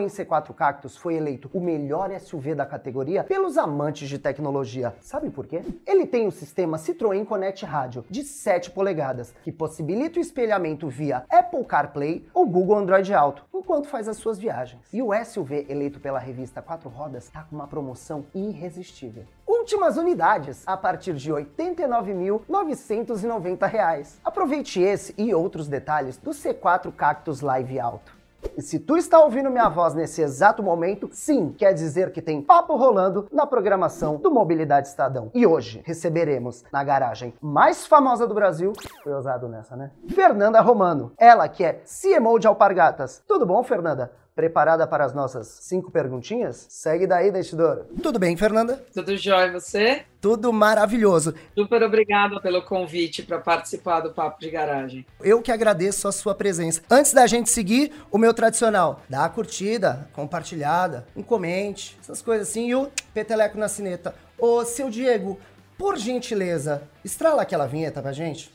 Citroën C4 Cactus foi eleito o melhor SUV da categoria pelos amantes de tecnologia. Sabe por quê? Ele tem o sistema Citroën Connect Rádio de 7 polegadas, que possibilita o espelhamento via Apple CarPlay ou Google Android Auto, enquanto faz as suas viagens. E o SUV eleito pela revista Quatro Rodas está com uma promoção irresistível. Últimas unidades a partir de R$ 89.990. Aproveite esse e outros detalhes do C4 Cactus Live Alto. E se tu está ouvindo minha voz nesse exato momento, sim, quer dizer que tem papo rolando na programação do Mobilidade Estadão. E hoje receberemos na garagem mais famosa do Brasil, foi ousado nessa, né? Fernanda Romano, ela que é CMO de Alpargatas. Tudo bom, Fernanda? Preparada para as nossas cinco perguntinhas? Segue daí, investidor. Tudo bem, Fernanda? Tudo jóia, e você? Tudo maravilhoso. Super obrigada pelo convite para participar do Papo de Garagem. Eu que agradeço a sua presença. Antes da gente seguir, o meu tradicional, dá a curtida, compartilhada, um comente, essas coisas assim, e o peteleco na cineta. Ô, seu Diego, por gentileza, estrala aquela vinheta pra gente.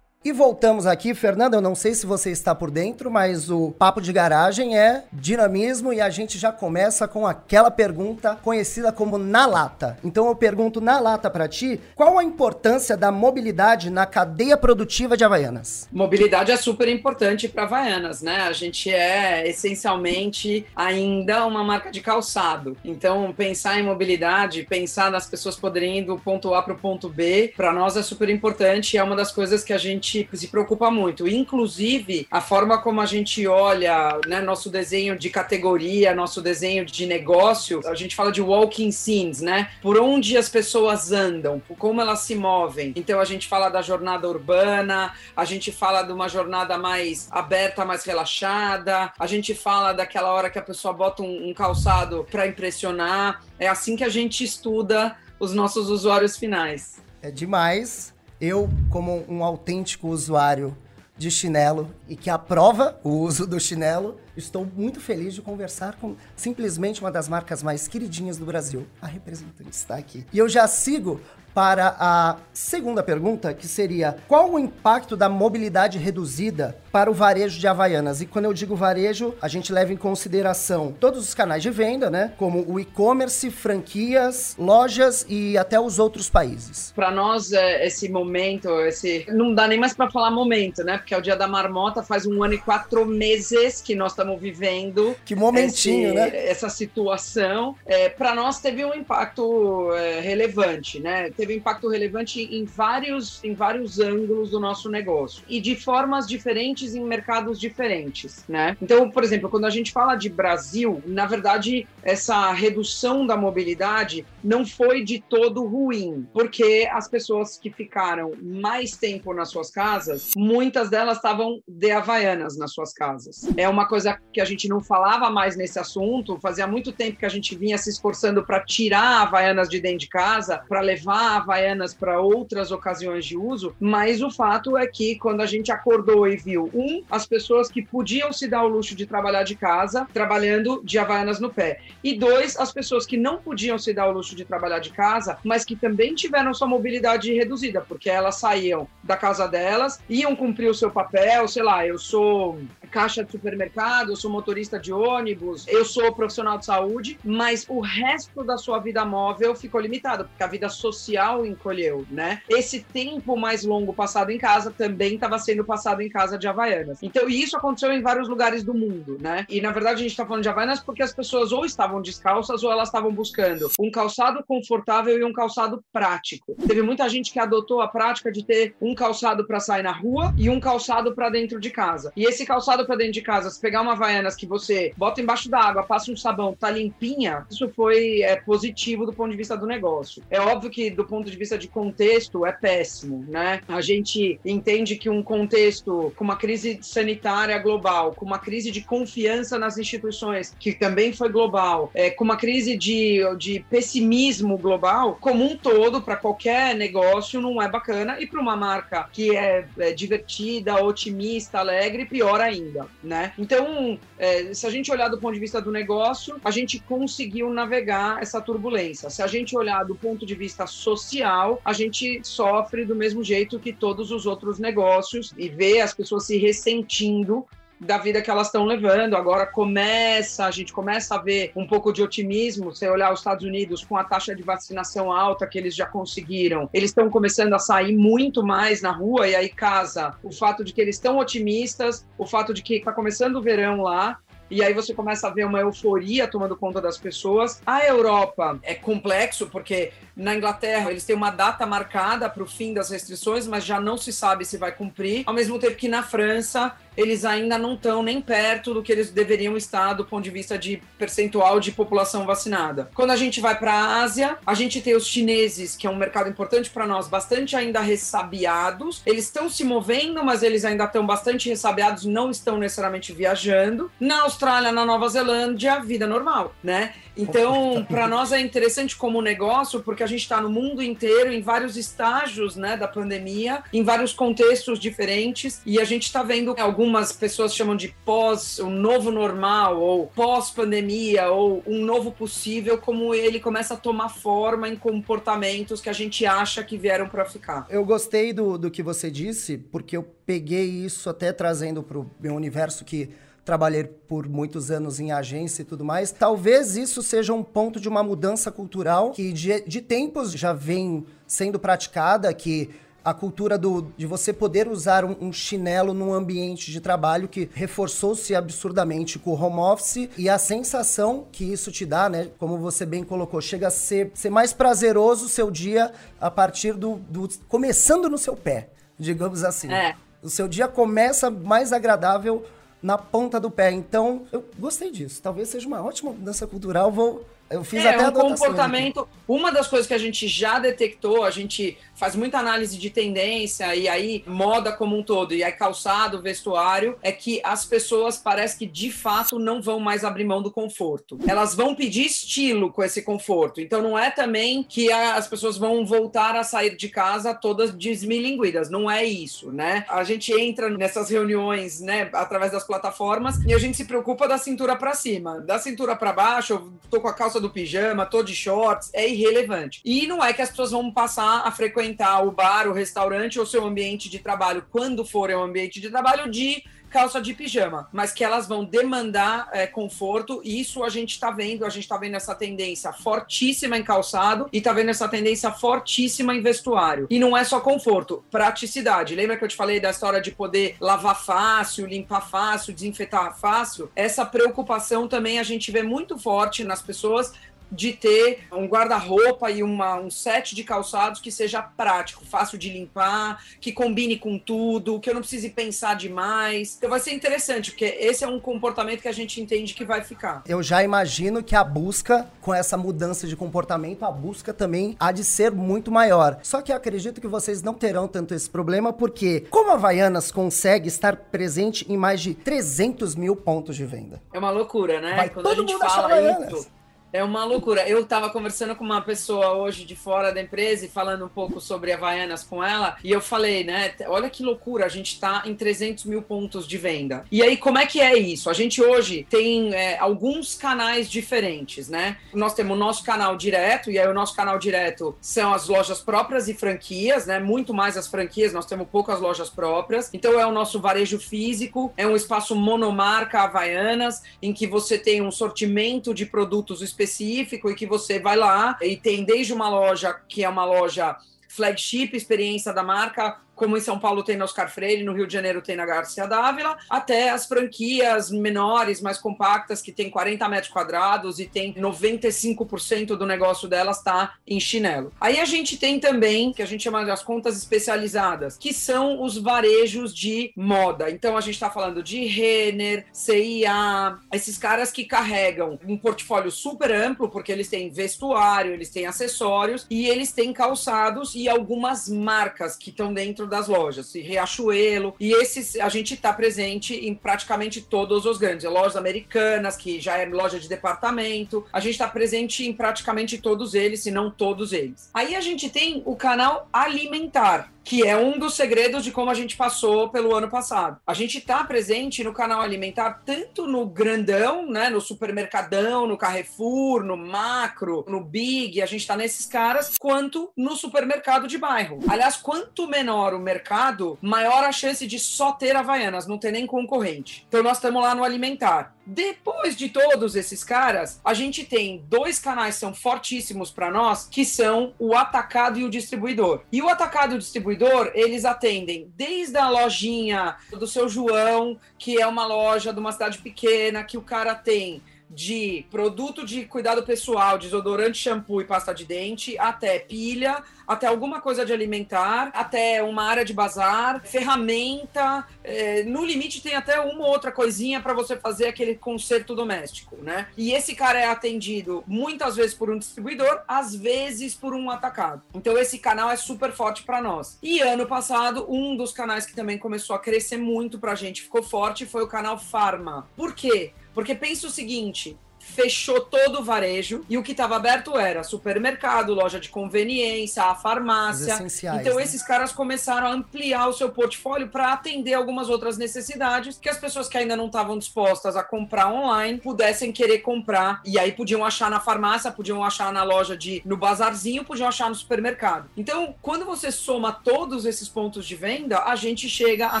Voltamos aqui, Fernanda, eu não sei se você está por dentro, mas o papo de garagem é dinamismo e a gente já começa com aquela pergunta conhecida como na lata. Então eu pergunto na lata para ti, qual a importância da mobilidade na cadeia produtiva de Havaianas? Mobilidade é super importante para Havaianas, né? A gente é essencialmente ainda uma marca de calçado. Então pensar em mobilidade, pensar nas pessoas poderem ir do ponto A para o ponto B, para nós é super importante é uma das coisas que a gente se preocupa muito. Inclusive, a forma como a gente olha né, nosso desenho de categoria, nosso desenho de negócio, a gente fala de walking scenes, né? Por onde as pessoas andam, como elas se movem. Então, a gente fala da jornada urbana, a gente fala de uma jornada mais aberta, mais relaxada, a gente fala daquela hora que a pessoa bota um, um calçado para impressionar. É assim que a gente estuda os nossos usuários finais. É demais eu, como um autêntico usuário de chinelo e que aprova o uso do chinelo, estou muito feliz de conversar com simplesmente uma das marcas mais queridinhas do Brasil. A representante está aqui. E eu já sigo para a segunda pergunta, que seria: qual o impacto da mobilidade reduzida para o varejo de Havaianas? E quando eu digo varejo, a gente leva em consideração todos os canais de venda, né? Como o e-commerce, franquias, lojas e até os outros países. Para nós, é, esse momento, esse não dá nem mais para falar momento, né? Porque é o dia da marmota, faz um ano e quatro meses que nós estamos vivendo. Que momentinho, esse, né? Essa situação. É, para nós teve um impacto é, relevante, né? Teve teve impacto relevante em vários, em vários ângulos do nosso negócio e de formas diferentes em mercados diferentes, né? Então, por exemplo, quando a gente fala de Brasil, na verdade, essa redução da mobilidade não foi de todo ruim, porque as pessoas que ficaram mais tempo nas suas casas, muitas delas estavam de havaianas nas suas casas. É uma coisa que a gente não falava mais nesse assunto, fazia muito tempo que a gente vinha se esforçando para tirar havaianas de dentro de casa, para levar Havaianas para outras ocasiões de uso, mas o fato é que quando a gente acordou e viu, um, as pessoas que podiam se dar o luxo de trabalhar de casa, trabalhando de Havaianas no pé, e dois, as pessoas que não podiam se dar o luxo de trabalhar de casa, mas que também tiveram sua mobilidade reduzida, porque elas saíam da casa delas, iam cumprir o seu papel, sei lá, eu sou caixa de supermercado, eu sou motorista de ônibus, eu sou profissional de saúde, mas o resto da sua vida móvel ficou limitado, porque a vida social encolheu, né? Esse tempo mais longo passado em casa também estava sendo passado em casa de Havaianas. Então, isso aconteceu em vários lugares do mundo, né? E na verdade a gente está falando de Havaianas porque as pessoas ou estavam descalças ou elas estavam buscando um calçado confortável e um calçado prático. Teve muita gente que adotou a prática de ter um calçado para sair na rua e um calçado para dentro de casa. E esse calçado levado para dentro de casa, se pegar uma Havaianas que você bota embaixo da água, passa um sabão, tá limpinha, isso foi é, positivo do ponto de vista do negócio. É óbvio que do ponto de vista de contexto é péssimo, né? A gente entende que um contexto com uma crise sanitária global, com uma crise de confiança nas instituições, que também foi global, é, com uma crise de, de pessimismo global, como um todo, para qualquer negócio, não é bacana, e para uma marca que é, é divertida, otimista, alegre, pior ainda. Ainda, né? Então, é, se a gente olhar do ponto de vista do negócio, a gente conseguiu navegar essa turbulência. Se a gente olhar do ponto de vista social, a gente sofre do mesmo jeito que todos os outros negócios e vê as pessoas se ressentindo da vida que elas estão levando. Agora começa, a gente começa a ver um pouco de otimismo. Você olhar os Estados Unidos com a taxa de vacinação alta que eles já conseguiram, eles estão começando a sair muito mais na rua e aí casa o fato de que eles estão otimistas, o fato de que está começando o verão lá e aí você começa a ver uma euforia tomando conta das pessoas. A Europa é complexo, porque na Inglaterra eles têm uma data marcada para o fim das restrições, mas já não se sabe se vai cumprir. Ao mesmo tempo que na França eles ainda não estão nem perto do que eles deveriam estar do ponto de vista de percentual de população vacinada. Quando a gente vai para a Ásia, a gente tem os chineses, que é um mercado importante para nós, bastante ainda ressabiados. Eles estão se movendo, mas eles ainda estão bastante ressabiados, não estão necessariamente viajando. Na Austrália, na Nova Zelândia, vida normal, né? Então, para nós é interessante como negócio, porque a gente está no mundo inteiro, em vários estágios né, da pandemia, em vários contextos diferentes, e a gente está vendo algumas pessoas chamam de pós, um novo normal, ou pós-pandemia, ou um novo possível, como ele começa a tomar forma em comportamentos que a gente acha que vieram para ficar. Eu gostei do, do que você disse, porque eu peguei isso até trazendo para o meu universo que trabalhei por muitos anos em agência e tudo mais. Talvez isso seja um ponto de uma mudança cultural que de, de tempos já vem sendo praticada, que a cultura do, de você poder usar um, um chinelo num ambiente de trabalho que reforçou-se absurdamente com o home office e a sensação que isso te dá, né? Como você bem colocou, chega a ser, ser mais prazeroso o seu dia a partir do, do começando no seu pé, digamos assim. É. O seu dia começa mais agradável na ponta do pé. Então, eu gostei disso. Talvez seja uma ótima mudança cultural. Vou eu fiz é, até um comportamento. Aqui. Uma das coisas que a gente já detectou, a gente faz muita análise de tendência e aí moda como um todo, e aí calçado, vestuário, é que as pessoas parece que de fato não vão mais abrir mão do conforto. Elas vão pedir estilo com esse conforto. Então não é também que as pessoas vão voltar a sair de casa todas desmilinguidas. Não é isso, né? A gente entra nessas reuniões, né, através das plataformas e a gente se preocupa da cintura para cima. Da cintura para baixo, eu tô com a calça do pijama, tô de shorts, é irrelevante. E não é que as pessoas vão passar a frequentar o bar, o restaurante ou seu ambiente de trabalho, quando for um ambiente de trabalho, de calça de pijama, mas que elas vão demandar é, conforto, e isso a gente está vendo, a gente está vendo essa tendência fortíssima em calçado e está vendo essa tendência fortíssima em vestuário. E não é só conforto, praticidade. Lembra que eu te falei da história de poder lavar fácil, limpar fácil, desinfetar fácil? Essa preocupação também a gente vê muito forte nas pessoas de ter um guarda-roupa e uma, um set de calçados que seja prático, fácil de limpar, que combine com tudo, que eu não precise pensar demais. Então vai ser interessante, porque esse é um comportamento que a gente entende que vai ficar. Eu já imagino que a busca, com essa mudança de comportamento, a busca também há de ser muito maior. Só que eu acredito que vocês não terão tanto esse problema, porque como a Havaianas consegue estar presente em mais de 300 mil pontos de venda? É uma loucura, né? Vai Quando a gente fala isso é uma loucura. Eu estava conversando com uma pessoa hoje de fora da empresa e falando um pouco sobre Havaianas com ela, e eu falei, né? Olha que loucura, a gente está em 300 mil pontos de venda. E aí, como é que é isso? A gente hoje tem é, alguns canais diferentes, né? Nós temos o nosso canal direto, e aí o nosso canal direto são as lojas próprias e franquias, né? Muito mais as franquias, nós temos poucas lojas próprias. Então, é o nosso varejo físico, é um espaço monomarca Havaianas, em que você tem um sortimento de produtos específico e que você vai lá e tem desde uma loja que é uma loja flagship, experiência da marca, como em São Paulo tem na Oscar Freire, no Rio de Janeiro tem na Garcia Dávila, até as franquias menores, mais compactas, que tem 40 metros quadrados e tem 95% do negócio delas está em chinelo. Aí a gente tem também, que a gente chama de as contas especializadas, que são os varejos de moda. Então a gente está falando de Renner, CIA, esses caras que carregam um portfólio super amplo, porque eles têm vestuário, eles têm acessórios e eles têm calçados e algumas marcas que estão dentro das lojas, Riachuelo, e esses a gente está presente em praticamente todos os grandes, lojas americanas, que já é loja de departamento, a gente está presente em praticamente todos eles, se não todos eles. Aí a gente tem o canal alimentar, que é um dos segredos de como a gente passou pelo ano passado. A gente está presente no canal alimentar tanto no grandão, né, no supermercadão, no Carrefour, no Macro, no Big, a gente está nesses caras, quanto no supermercado de bairro. Aliás, quanto menor o mercado, maior a chance de só ter Havaianas, não ter nem concorrente. Então nós estamos lá no alimentar. Depois de todos esses caras, a gente tem dois canais que são fortíssimos para nós, que são o atacado e o distribuidor. E o atacado e o distribuidor, eles atendem desde a lojinha do seu João, que é uma loja de uma cidade pequena, que o cara tem de produto de cuidado pessoal, desodorante, shampoo e pasta de dente, até pilha, até alguma coisa de alimentar, até uma área de bazar, ferramenta. É, no limite tem até uma ou outra coisinha para você fazer aquele conserto doméstico, né? E esse cara é atendido muitas vezes por um distribuidor, às vezes por um atacado. Então esse canal é super forte para nós. E ano passado, um dos canais que também começou a crescer muito pra gente, ficou forte, foi o canal Farma. Por quê? Porque pensa o seguinte: fechou todo o varejo e o que estava aberto era supermercado, loja de conveniência, a farmácia. Então né? esses caras começaram a ampliar o seu portfólio para atender algumas outras necessidades que as pessoas que ainda não estavam dispostas a comprar online pudessem querer comprar e aí podiam achar na farmácia, podiam achar na loja de no bazarzinho, podiam achar no supermercado. Então, quando você soma todos esses pontos de venda, a gente chega a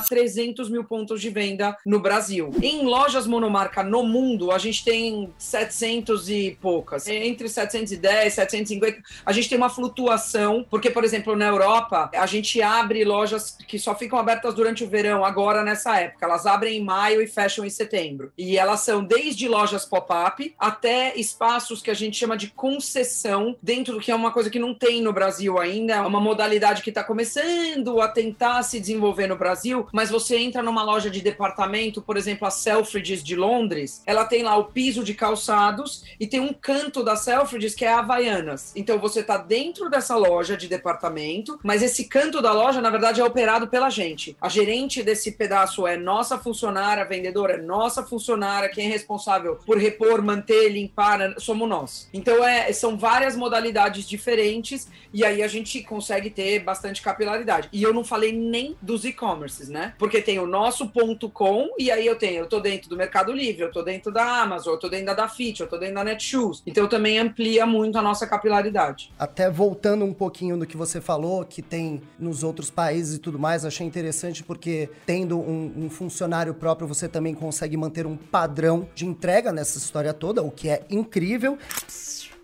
300 mil pontos de venda no Brasil. Em lojas monomarca no mundo, a gente tem 700 e poucas. Entre 710 e 750, a gente tem uma flutuação, porque, por exemplo, na Europa, a gente abre lojas que só ficam abertas durante o verão, agora nessa época. Elas abrem em maio e fecham em setembro. E elas são desde lojas pop-up até espaços que a gente chama de concessão, dentro do que é uma coisa que não tem no Brasil ainda, é uma modalidade que está começando a tentar se desenvolver no Brasil, mas você entra numa loja de departamento, por exemplo, a Selfridges de Londres, ela tem lá o piso de calçado calçados e tem um canto da Selfridges que é Havaianas. Então você tá dentro dessa loja de departamento, mas esse canto da loja, na verdade, é operado pela gente. A gerente desse pedaço é nossa funcionária, a vendedora é nossa funcionária, quem é responsável por repor, manter, limpar, somos nós. Então é, são várias modalidades diferentes e aí a gente consegue ter bastante capilaridade. E eu não falei nem dos e-commerces, né? Porque tem o nosso ponto com e aí eu tenho, eu tô dentro do Mercado Livre, eu tô dentro da Amazon, eu tô dentro da Fit, eu tô dentro da Netshoes. Então também amplia muito a nossa capilaridade. Até voltando um pouquinho no que você falou, que tem nos outros países e tudo mais, achei interessante porque tendo um, um funcionário próprio, você também consegue manter um padrão de entrega nessa história toda, o que é incrível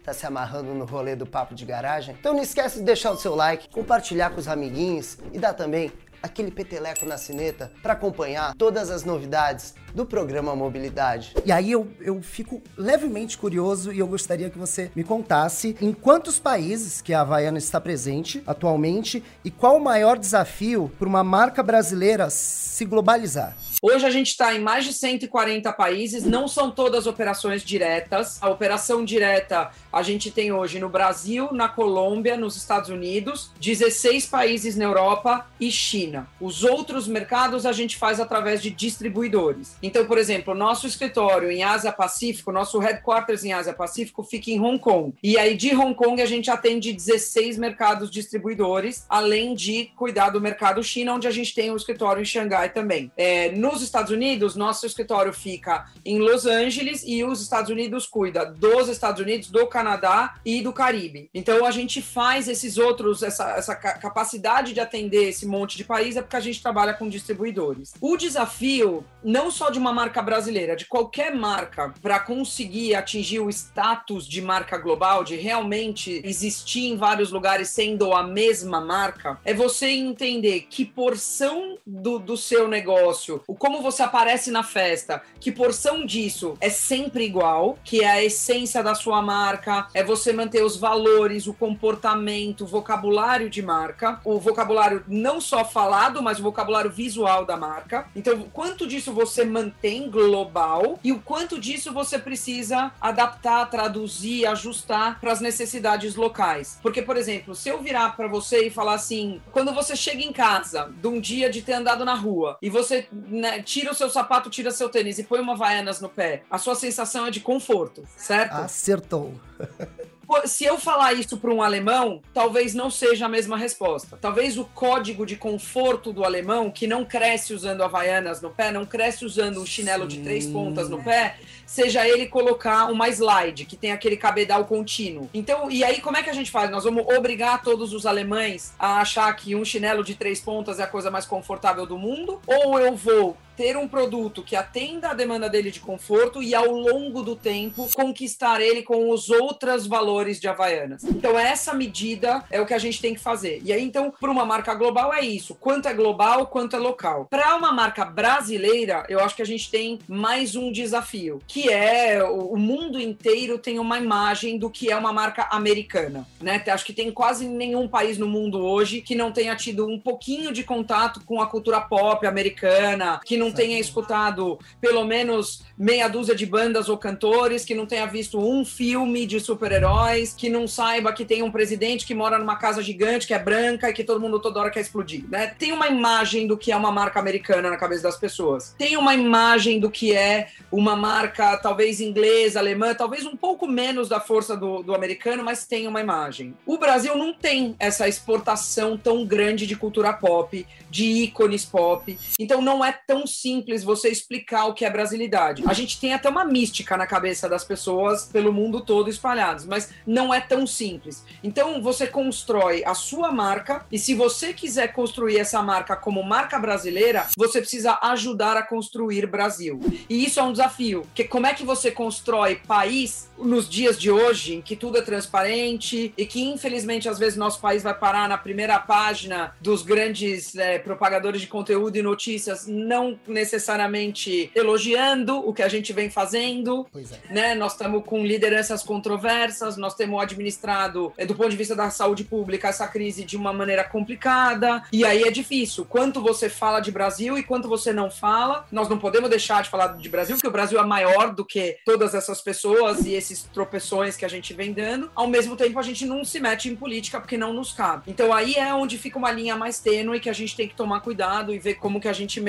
tá se amarrando no rolê do papo de garagem? Então não esquece de deixar o seu like, compartilhar com os amiguinhos e dar também aquele peteleco na cineta para acompanhar todas as novidades do programa Mobilidade. E aí eu, eu fico levemente curioso e eu gostaria que você me contasse em quantos países que a Havaiana está presente atualmente e qual o maior desafio para uma marca brasileira se globalizar. Hoje a gente está em mais de 140 países, não são todas operações diretas. A operação direta a gente tem hoje no Brasil, na Colômbia, nos Estados Unidos, 16 países na Europa e China. Os outros mercados a gente faz através de distribuidores. Então, por exemplo, nosso escritório em Ásia Pacífico, nosso headquarters em Ásia Pacífico fica em Hong Kong. E aí de Hong Kong a gente atende 16 mercados distribuidores, além de cuidar do mercado China, onde a gente tem um escritório em Xangai também. É, nos Estados Unidos, nosso escritório fica em Los Angeles e os Estados Unidos cuida dos Estados Unidos, do Canadá e do Caribe. Então a gente faz esses outros, essa, essa capacidade de atender esse monte de país é porque a gente trabalha com distribuidores. O desafio, não só de uma marca brasileira, de qualquer marca, para conseguir atingir o status de marca global, de realmente existir em vários lugares sendo a mesma marca, é você entender que porção do, do seu negócio, o como você aparece na festa, que porção disso é sempre igual, que é a essência da sua marca, é você manter os valores, o comportamento, o vocabulário de marca, o vocabulário não só falado, mas o vocabulário visual da marca. Então, quanto disso você mantém global e o quanto disso você precisa adaptar, traduzir, ajustar para as necessidades locais. Porque, por exemplo, se eu virar para você e falar assim, quando você chega em casa de um dia de ter andado na rua e você né, tira o seu sapato, tira seu tênis e põe uma vaianas no pé, a sua sensação é de conforto, certo? Acertou. se eu falar isso para um alemão, talvez não seja a mesma resposta. Talvez o código de conforto do alemão, que não cresce usando havaianas no pé, não cresce usando um chinelo Sim. de três pontas no pé, seja ele colocar uma slide, que tem aquele cabedal contínuo. Então, e aí como é que a gente faz? Nós vamos obrigar todos os alemães a achar que um chinelo de três pontas é a coisa mais confortável do mundo? Ou eu vou ter um produto que atenda a demanda dele de conforto e ao longo do tempo conquistar ele com os outros valores de Havaianas. Então essa medida é o que a gente tem que fazer. E aí então para uma marca global é isso, quanto é global, quanto é local. Para uma marca brasileira, eu acho que a gente tem mais um desafio, que é o mundo inteiro tem uma imagem do que é uma marca americana, né? Acho que tem quase nenhum país no mundo hoje que não tenha tido um pouquinho de contato com a cultura pop americana, que não tenha escutado pelo menos meia dúzia de bandas ou cantores, que não tenha visto um filme de super-heróis, que não saiba que tem um presidente que mora numa casa gigante, que é branca e que todo mundo toda hora quer explodir, né? Tem uma imagem do que é uma marca americana na cabeça das pessoas. Tem uma imagem do que é uma marca talvez inglesa, alemã, talvez um pouco menos da força do, do americano, mas tem uma imagem. O Brasil não tem essa exportação tão grande de cultura pop, de ícones pop, então não é tão simples você explicar o que é brasilidade. A gente tem até uma mística na cabeça das pessoas pelo mundo todo espalhados, mas não é tão simples. Então você constrói a sua marca e se você quiser construir essa marca como marca brasileira, você precisa ajudar a construir Brasil. E isso é um desafio, porque como é que você constrói país nos dias de hoje, em que tudo é transparente e que infelizmente às vezes nosso país vai parar na primeira página dos grandes é, propagadores de conteúdo e notícias, não necessariamente elogiando o que a gente vem fazendo, é. né? Nós estamos com lideranças controversas, nós temos administrado, eh, do ponto de vista da saúde pública, essa crise de uma maneira complicada, e aí é difícil. Quanto você fala de Brasil e quanto você não fala, nós não podemos deixar de falar de Brasil, porque o Brasil é maior do que todas essas pessoas e esses tropeções que a gente vem dando. Ao mesmo tempo, a gente não se mete em política porque não nos cabe. Então aí é onde fica uma linha mais tênue que a gente tem que tomar cuidado e ver como que a gente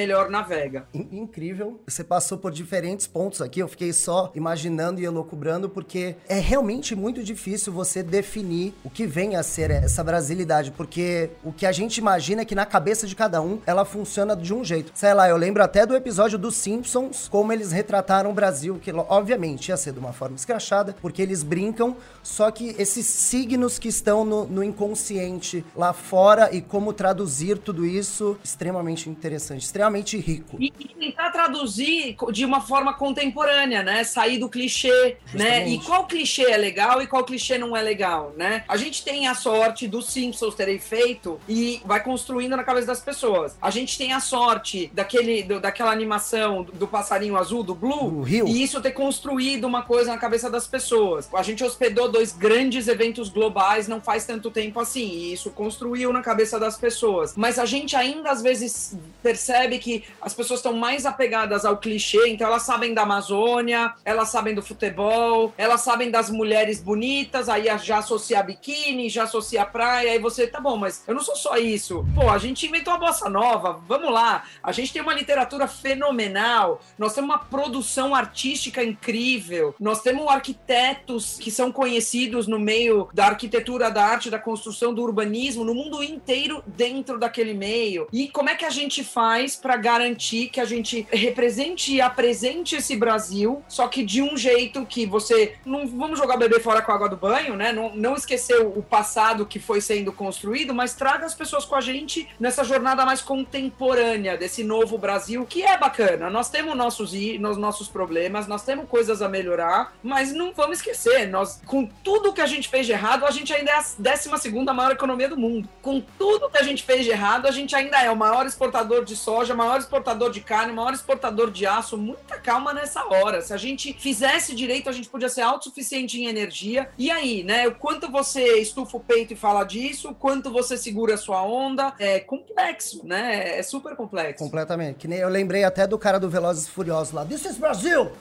melhor navega. Incrível. Você passou por diferentes diferentes pontos aqui. Eu fiquei só imaginando e elocubrando, porque é realmente muito difícil você definir o que vem a ser essa brasilidade, porque o que a gente imagina é que na cabeça de cada um ela funciona de um jeito. Sei lá, eu lembro até do episódio dos Simpsons, como eles retrataram o Brasil, que obviamente ia ser de uma forma escrachada, porque eles brincam, só que esses signos que estão no, no inconsciente lá fora e como traduzir tudo isso, extremamente interessante, extremamente rico. E, e tentar traduzir de uma forma contemporânea, né? Sair do clichê, Justamente. né? E qual clichê é legal e qual clichê não é legal, né? A gente tem a sorte dos Simpsons terem feito e vai construindo na cabeça das pessoas. A gente tem a sorte daquele, do, daquela animação do, do, passarinho azul, do Blue, Rio. e isso ter construído uma coisa na cabeça das pessoas. A gente hospedou dois grandes eventos globais não faz tanto tempo assim, e isso construiu na cabeça das pessoas. Mas a gente ainda às vezes percebe que as pessoas estão mais apegadas ao clichê, então elas sabem da Amazônia, elas sabem do futebol, elas sabem das mulheres bonitas, aí já associa biquíni, já associa praia, aí você, tá bom, mas eu não sou só isso. Pô, a gente inventou a bossa nova, vamos lá. A gente tem uma literatura fenomenal, nós temos uma produção artística incrível, nós temos arquitetos que são conhecidos no meio da arquitetura, da arte, da construção, do urbanismo, no mundo inteiro dentro daquele meio. E como é que a gente faz para garantir que a gente represente e apresente esse Brasil, só que de um jeito que você. Não vamos jogar bebê fora com a água do banho, né? Não, não esquecer o passado que foi sendo construído, mas traga as pessoas com a gente nessa jornada mais contemporânea desse novo Brasil, que é bacana. Nós temos nossos, nos nossos problemas, nós temos coisas a melhorar, mas não vamos esquecer, nós, com tudo que a gente fez de errado, a gente ainda é a 12 segunda maior economia do mundo. Com tudo que a gente fez de errado, a gente ainda é o maior exportador de soja, maior exportador de carne, maior exportador de aço, muita calma nessa hora. Se a gente fizesse direito, a gente podia ser autossuficiente em energia. E aí, né? O quanto você estufa o peito e fala disso, o quanto você segura a sua onda. É complexo, né? É super complexo. Completamente. Que nem eu lembrei até do cara do Velozes Furiosos lá. This is Brasil!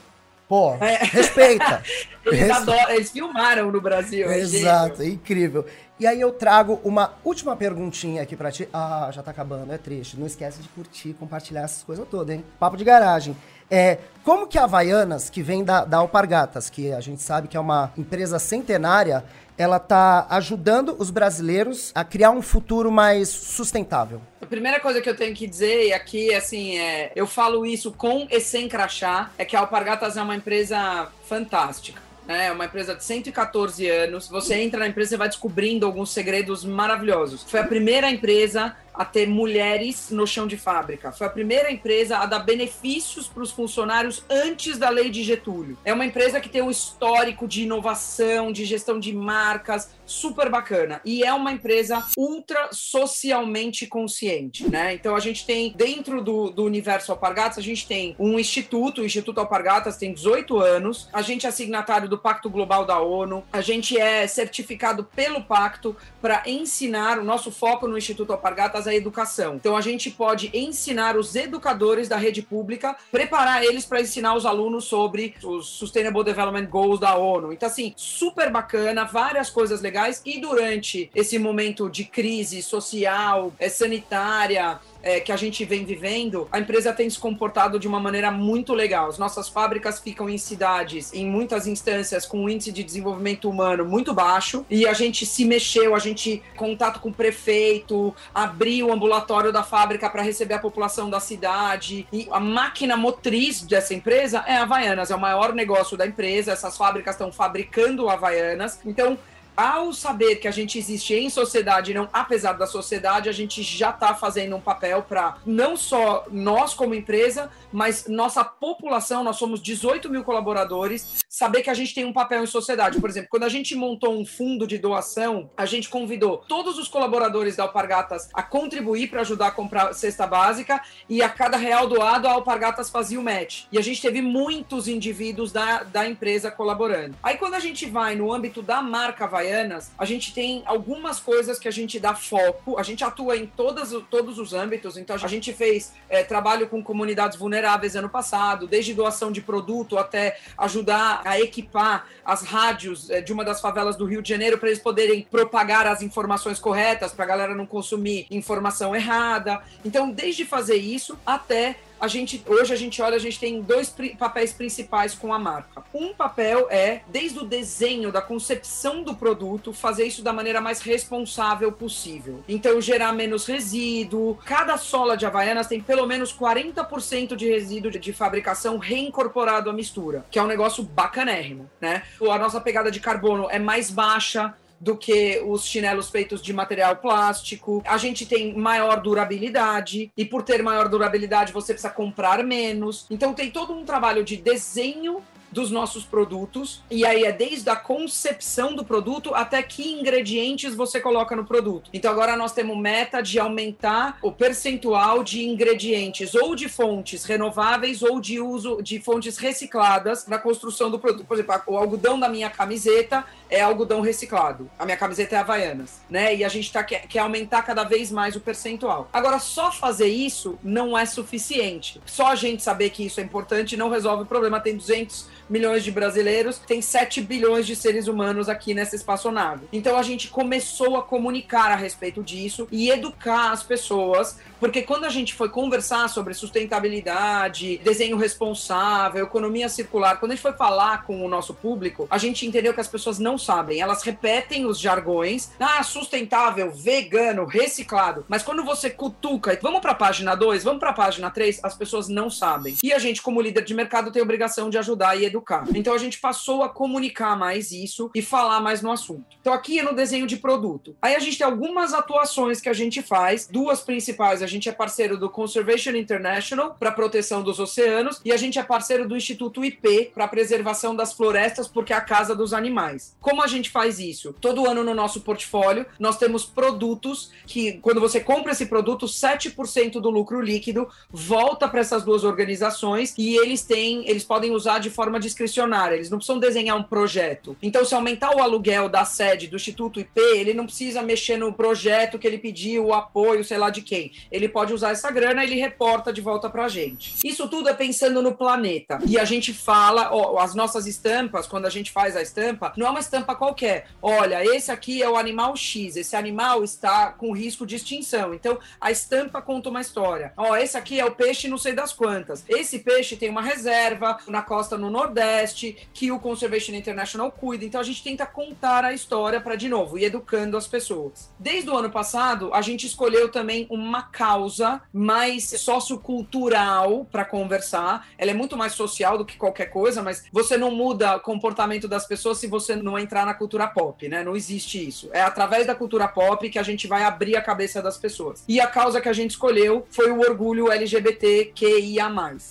Pô, é. respeita. eles, adoram, eles filmaram no Brasil. Exato, é incrível. E aí eu trago uma última perguntinha aqui para ti. Ah, já tá acabando, é triste. Não esquece de curtir, compartilhar essas coisas todas, hein? Papo de garagem. É, como que a Havaianas, que vem da, da Alpargatas, que a gente sabe que é uma empresa centenária, ela está ajudando os brasileiros a criar um futuro mais sustentável? A primeira coisa que eu tenho que dizer, e aqui, assim, é, eu falo isso com e sem crachá, é que a Alpargatas é uma empresa fantástica né? É uma empresa de 114 anos. Você entra na empresa e vai descobrindo alguns segredos maravilhosos. Foi a primeira empresa a ter mulheres no chão de fábrica. Foi a primeira empresa a dar benefícios para os funcionários antes da lei de Getúlio. É uma empresa que tem um histórico de inovação, de gestão de marcas, super bacana. E é uma empresa ultra socialmente consciente, né? Então a gente tem, dentro do, do universo Alpargatas, a gente tem um instituto, o Instituto Alpargatas tem 18 anos, a gente é signatário do Pacto Global da ONU, a gente é certificado pelo Pacto para ensinar, o nosso foco no Instituto Alpargatas a educação. Então a gente pode ensinar os educadores da rede pública, preparar eles para ensinar os alunos sobre os Sustainable Development Goals da ONU. Então assim, super bacana, várias coisas legais e durante esse momento de crise social, é, sanitária, é, que a gente vem vivendo, a empresa tem se comportado de uma maneira muito legal. As nossas fábricas ficam em cidades, em muitas instâncias, com um índice de desenvolvimento humano muito baixo, e a gente se mexeu, a gente contato com o prefeito, abriu o ambulatório da fábrica para receber a população da cidade. E a máquina motriz dessa empresa é a Havaianas, é o maior negócio da empresa. Essas fábricas estão fabricando Havaianas. Então, ao saber que a gente existe em sociedade, não apesar da sociedade, a gente já está fazendo um papel para não só nós como empresa, mas nossa população, nós somos 18 mil colaboradores, saber que a gente tem um papel em sociedade. Por exemplo, quando a gente montou um fundo de doação, a gente convidou todos os colaboradores da Alpargatas a contribuir para ajudar a comprar cesta básica e a cada real doado, a Alpargatas fazia o match. E a gente teve muitos indivíduos da, da empresa colaborando. Aí quando a gente vai no âmbito da marca vai Havaianas, a gente tem algumas coisas que a gente dá foco, a gente atua em todas, todos os âmbitos, então a gente fez é, trabalho com comunidades vulneráveis ano passado, desde doação de produto até ajudar a equipar as rádios é, de uma das favelas do Rio de Janeiro para eles poderem propagar as informações corretas, para a galera não consumir informação errada. Então, desde fazer isso até a gente hoje a gente olha, a gente tem dois pri papéis principais com a marca. Um papel é desde o desenho, da concepção do produto, fazer isso da maneira mais responsável possível. Então gerar menos resíduo. Cada sola de Havaianas tem pelo menos 40% de resíduo de, de fabricação reincorporado à mistura, que é um negócio bacanérrimo, né? A nossa pegada de carbono é mais baixa, do que os chinelos feitos de material plástico. A gente tem maior durabilidade e por ter maior durabilidade você precisa comprar menos. Então tem todo um trabalho de desenho dos nossos produtos. E aí é desde a concepção do produto até que ingredientes você coloca no produto. Então agora nós temos meta de aumentar o percentual de ingredientes ou de fontes renováveis ou de uso de fontes recicladas na construção do produto. Por exemplo, o algodão da minha camiseta é algodão reciclado. A minha camiseta é Havaianas, né? E a gente tá, quer, quer aumentar cada vez mais o percentual. Agora, só fazer isso não é suficiente. Só a gente saber que isso é importante não resolve o problema. Tem 200 milhões de brasileiros, tem 7 bilhões de seres humanos aqui nessa espaçonave. Então a gente começou a comunicar a respeito disso e educar as pessoas, porque quando a gente foi conversar sobre sustentabilidade, desenho responsável, economia circular, quando a gente foi falar com o nosso público, a gente entendeu que as pessoas não sabem, elas repetem os jargões, ah, sustentável, vegano, reciclado, mas quando você cutuca, vamos para a página 2, vamos para a página 3, as pessoas não sabem. E a gente como líder de mercado tem obrigação de ajudar e educar. Então a gente passou a comunicar mais isso e falar mais no assunto. Então aqui é no desenho de produto. Aí a gente tem algumas atuações que a gente faz, duas principais, a gente é parceiro do Conservation International para proteção dos oceanos e a gente é parceiro do Instituto IP para preservação das florestas porque é a casa dos animais. Como a gente faz isso? Todo ano no nosso portfólio nós temos produtos que quando você compra esse produto, 7% do lucro líquido volta para essas duas organizações e eles têm, eles podem usar de forma discricionária, eles não precisam desenhar um projeto. Então, se aumentar o aluguel da sede do Instituto IP, ele não precisa mexer no projeto que ele pediu, o apoio, sei lá de quem. Ele pode usar essa grana e ele reporta de volta pra gente. Isso tudo é pensando no planeta. E a gente fala, ó, as nossas estampas, quando a gente faz a estampa, não é uma estampa qualquer. Olha, esse aqui é o animal X, esse animal está com risco de extinção. Então, a estampa conta uma história. Ó, esse aqui é o peixe não sei das quantas. Esse peixe tem uma reserva na costa no Nordeste que o Conservation International cuida. Então a gente tenta contar a história para, de novo, ir educando as pessoas. Desde o ano passado, a gente escolheu também uma causa mais sociocultural para conversar. Ela é muito mais social do que qualquer coisa, mas você não muda o comportamento das pessoas se você não entrar na cultura pop, né? Não existe isso. É através da cultura pop que a gente vai abrir a cabeça das pessoas. E a causa que a gente escolheu foi o orgulho LGBTQIA+.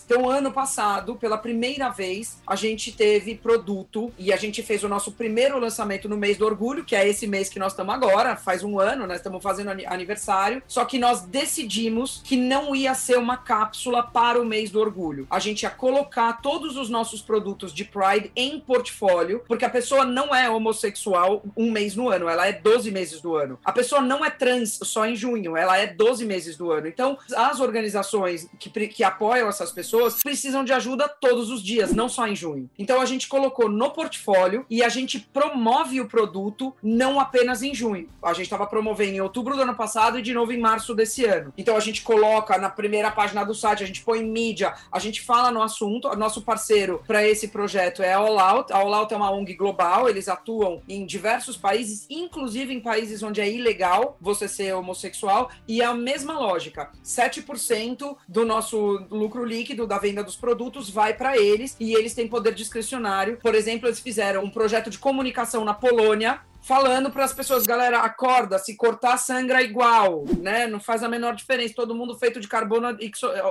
Então, ano passado, pela primeira vez, a gente teve produto e a gente fez o nosso primeiro lançamento no mês do orgulho, que é esse mês que nós estamos agora, faz um ano, nós estamos fazendo aniversário, só que nós decidimos que não ia ser uma cápsula para o mês do orgulho. A gente ia colocar todos os nossos produtos de Pride em portfólio, porque a pessoa não é homossexual um mês no ano, ela é 12 meses do ano. A pessoa não é trans só em junho, ela é 12 meses do ano. Então, as organizações que, que apoiam essas pessoas precisam de ajuda todos os dias, não só em junho. Então, a gente colocou no portfólio e a gente promove o produto não apenas em junho. A gente estava promovendo em outubro do ano passado e de novo em março desse ano. Então, a gente coloca na primeira página do site, a gente põe mídia, a gente fala no assunto. Nosso parceiro para esse projeto é a All Out. A All Out é uma ONG global, eles atuam em diversos países, inclusive em países onde é ilegal você ser homossexual, e é a mesma lógica. 7% do nosso lucro líquido da venda dos produtos vai para eles e eles têm poder discricionário. Por exemplo, eles fizeram um projeto de comunicação na Polônia falando para as pessoas, galera, acorda, se cortar sangra igual, né? Não faz a menor diferença. Todo mundo feito de carbono,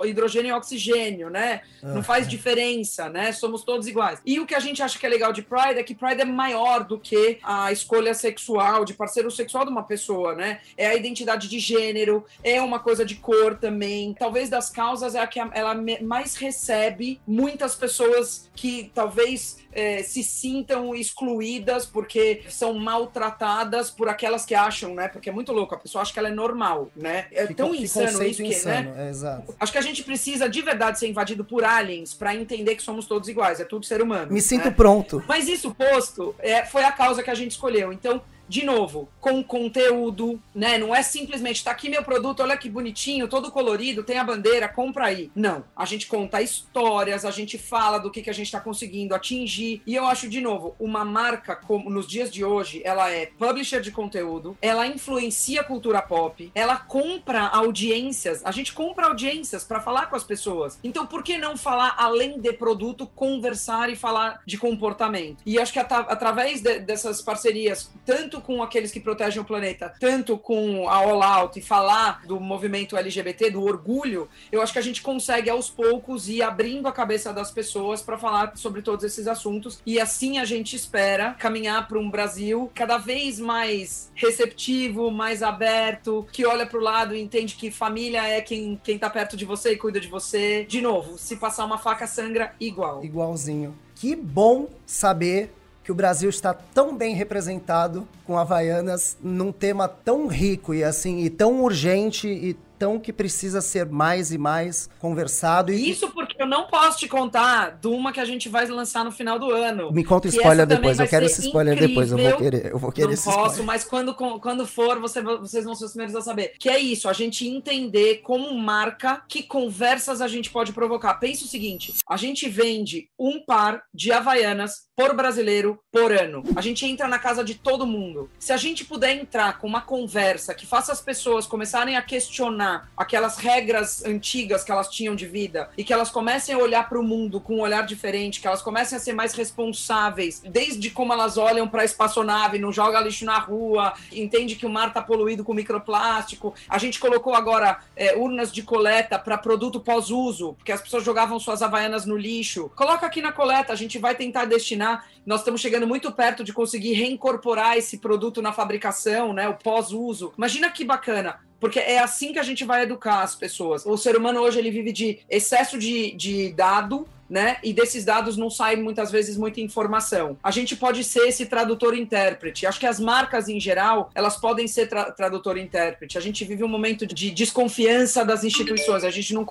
hidrogênio e oxigênio, né? Não faz diferença, né? Somos todos iguais. E o que a gente acha que é legal de Pride é que Pride é maior do que a escolha sexual, de parceiro sexual de uma pessoa, né? É a identidade de gênero, é uma coisa de cor também. Talvez das causas é a que ela mais recebe muitas pessoas que talvez é, se sintam excluídas porque são maltratadas por aquelas que acham, né? Porque é muito louco, a pessoa acha que ela é normal, né? É Que tão insano isso que, insano, né? é, exato. Acho que a gente precisa de verdade ser invadido por aliens para entender que somos todos iguais, é tudo ser humano. Me sinto né? pronto. Mas isso posto, é, foi a causa que a gente escolheu. Então, de novo, com conteúdo, né? Não é simplesmente tá aqui meu produto, olha que bonitinho, todo colorido, tem a bandeira, compra aí. Não. A gente conta histórias, a gente fala do que, que a gente está conseguindo atingir. E eu acho, de novo, uma marca, como nos dias de hoje, ela é publisher de conteúdo, ela influencia a cultura pop, ela compra audiências. A gente compra audiências para falar com as pessoas. Então, por que não falar além de produto, conversar e falar de comportamento? E acho que ata- através de- dessas parcerias, tanto com aqueles que protegem o planeta, tanto com a All Out e falar do movimento LGBT, do orgulho, eu acho que a gente consegue aos poucos ir abrindo a cabeça das pessoas para falar sobre todos esses assuntos. E assim a gente espera caminhar para um Brasil cada vez mais receptivo, mais aberto, que olha para o lado e entende que família é quem, quem tá perto de você e cuida de você. De novo, se passar uma faca, sangra igual. Igualzinho. Que bom saber que o Brasil está tão bem representado com Havaianas num tema tão rico e assim, e tão urgente e tão que precisa ser mais e mais conversado. E Isso eu não posso te contar de uma que a gente vai lançar no final do ano. me conta spoiler depois. Eu quero esse spoiler depois. Eu vou incrível. querer. Eu vou querer não esse posso, spoiler. mas quando, quando for, você- vocês vão ser os primeiros a saber. Que é isso, a gente entender como marca que conversas a gente pode provocar. Pensa o seguinte: a gente vende um par de Havaianas por brasileiro por ano. A gente entra na casa de todo mundo. Se a gente puder entrar com uma conversa que faça as pessoas começarem a questionar aquelas regras antigas que elas tinham de vida e que elas comecem a olhar para o mundo com um olhar diferente, que elas comecem a ser mais responsáveis, desde como elas olham para a espaçonave, não joga lixo na rua, entende que o mar está poluído com microplástico. A gente colocou agora é, urnas de coleta para produto pós-uso, porque as pessoas jogavam suas havaianas no lixo. Coloca aqui na coleta, a gente vai tentar destinar. Nós estamos chegando muito perto de conseguir reincorporar esse produto na fabricação, né? O pós-uso. Imagina que bacana. Porque é assim que a gente vai educar as pessoas. O ser humano hoje ele vive de excesso de, de dado, né? E desses dados não sai muitas vezes muita informação. A gente pode ser esse tradutor intérprete. Acho que as marcas em geral, elas podem ser tra tradutor intérprete. A gente vive um momento de desconfiança das instituições. A gente não,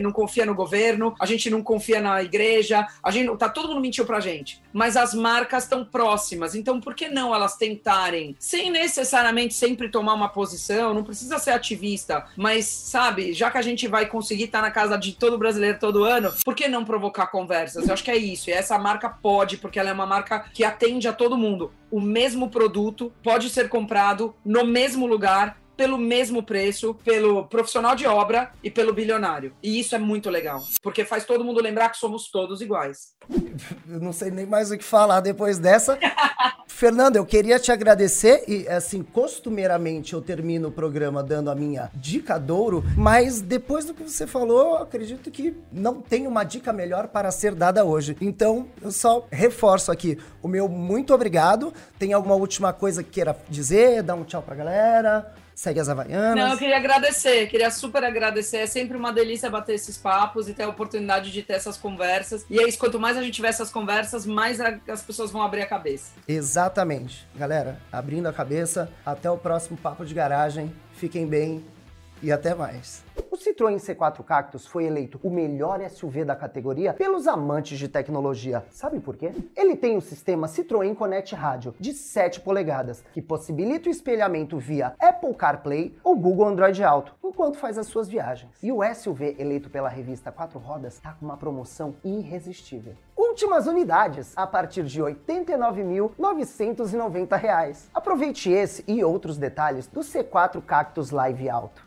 não confia no governo, a gente não confia na igreja, a gente tá todo mundo mentiu pra gente. Mas as marcas estão próximas. Então, por que não elas tentarem, sem necessariamente sempre tomar uma posição, não precisa ser ativista, mas sabe, já que a gente vai conseguir estar na casa de todo brasileiro todo ano, por que não provocar trocar conversas. Eu acho que é isso. E essa marca pode, porque ela é uma marca que atende a todo mundo. O mesmo produto pode ser comprado no mesmo lugar pelo mesmo preço, pelo profissional de obra e pelo bilionário. E isso é muito legal, porque faz todo mundo lembrar que somos todos iguais. Eu não sei nem mais o que falar depois dessa. Fernando, eu queria te agradecer e, assim, costumeiramente eu termino o programa dando a minha dica douro, mas depois do que você falou, acredito que não tem uma dica melhor para ser dada hoje. Então, eu só reforço aqui o meu muito obrigado. Tem alguma última coisa que queira dizer? Dar um tchau pra galera? Segue as Havaianas. Não, eu queria agradecer, queria super agradecer. É sempre uma delícia bater esses papos e ter a oportunidade de ter essas conversas. E é isso, quanto mais a gente tiver essas conversas, mais a, as pessoas vão abrir a cabeça. Exatamente. Galera, abrindo a cabeça, até o próximo Papo de Garagem. Fiquem bem e até mais. O Citroën C4 Cactus foi eleito o melhor SUV da categoria pelos amantes de tecnologia. Sabe por quê? Ele tem o sistema Citroën Connect Rádio de 7 polegadas, que possibilita o espelhamento via Apple CarPlay ou Google Android Auto, enquanto faz as suas viagens. E o SUV eleito pela revista Quatro Rodas está com uma promoção irresistível. Últimas unidades a partir de R$ 89.990. Aproveite esse e outros detalhes do C4 Cactus Live Alto.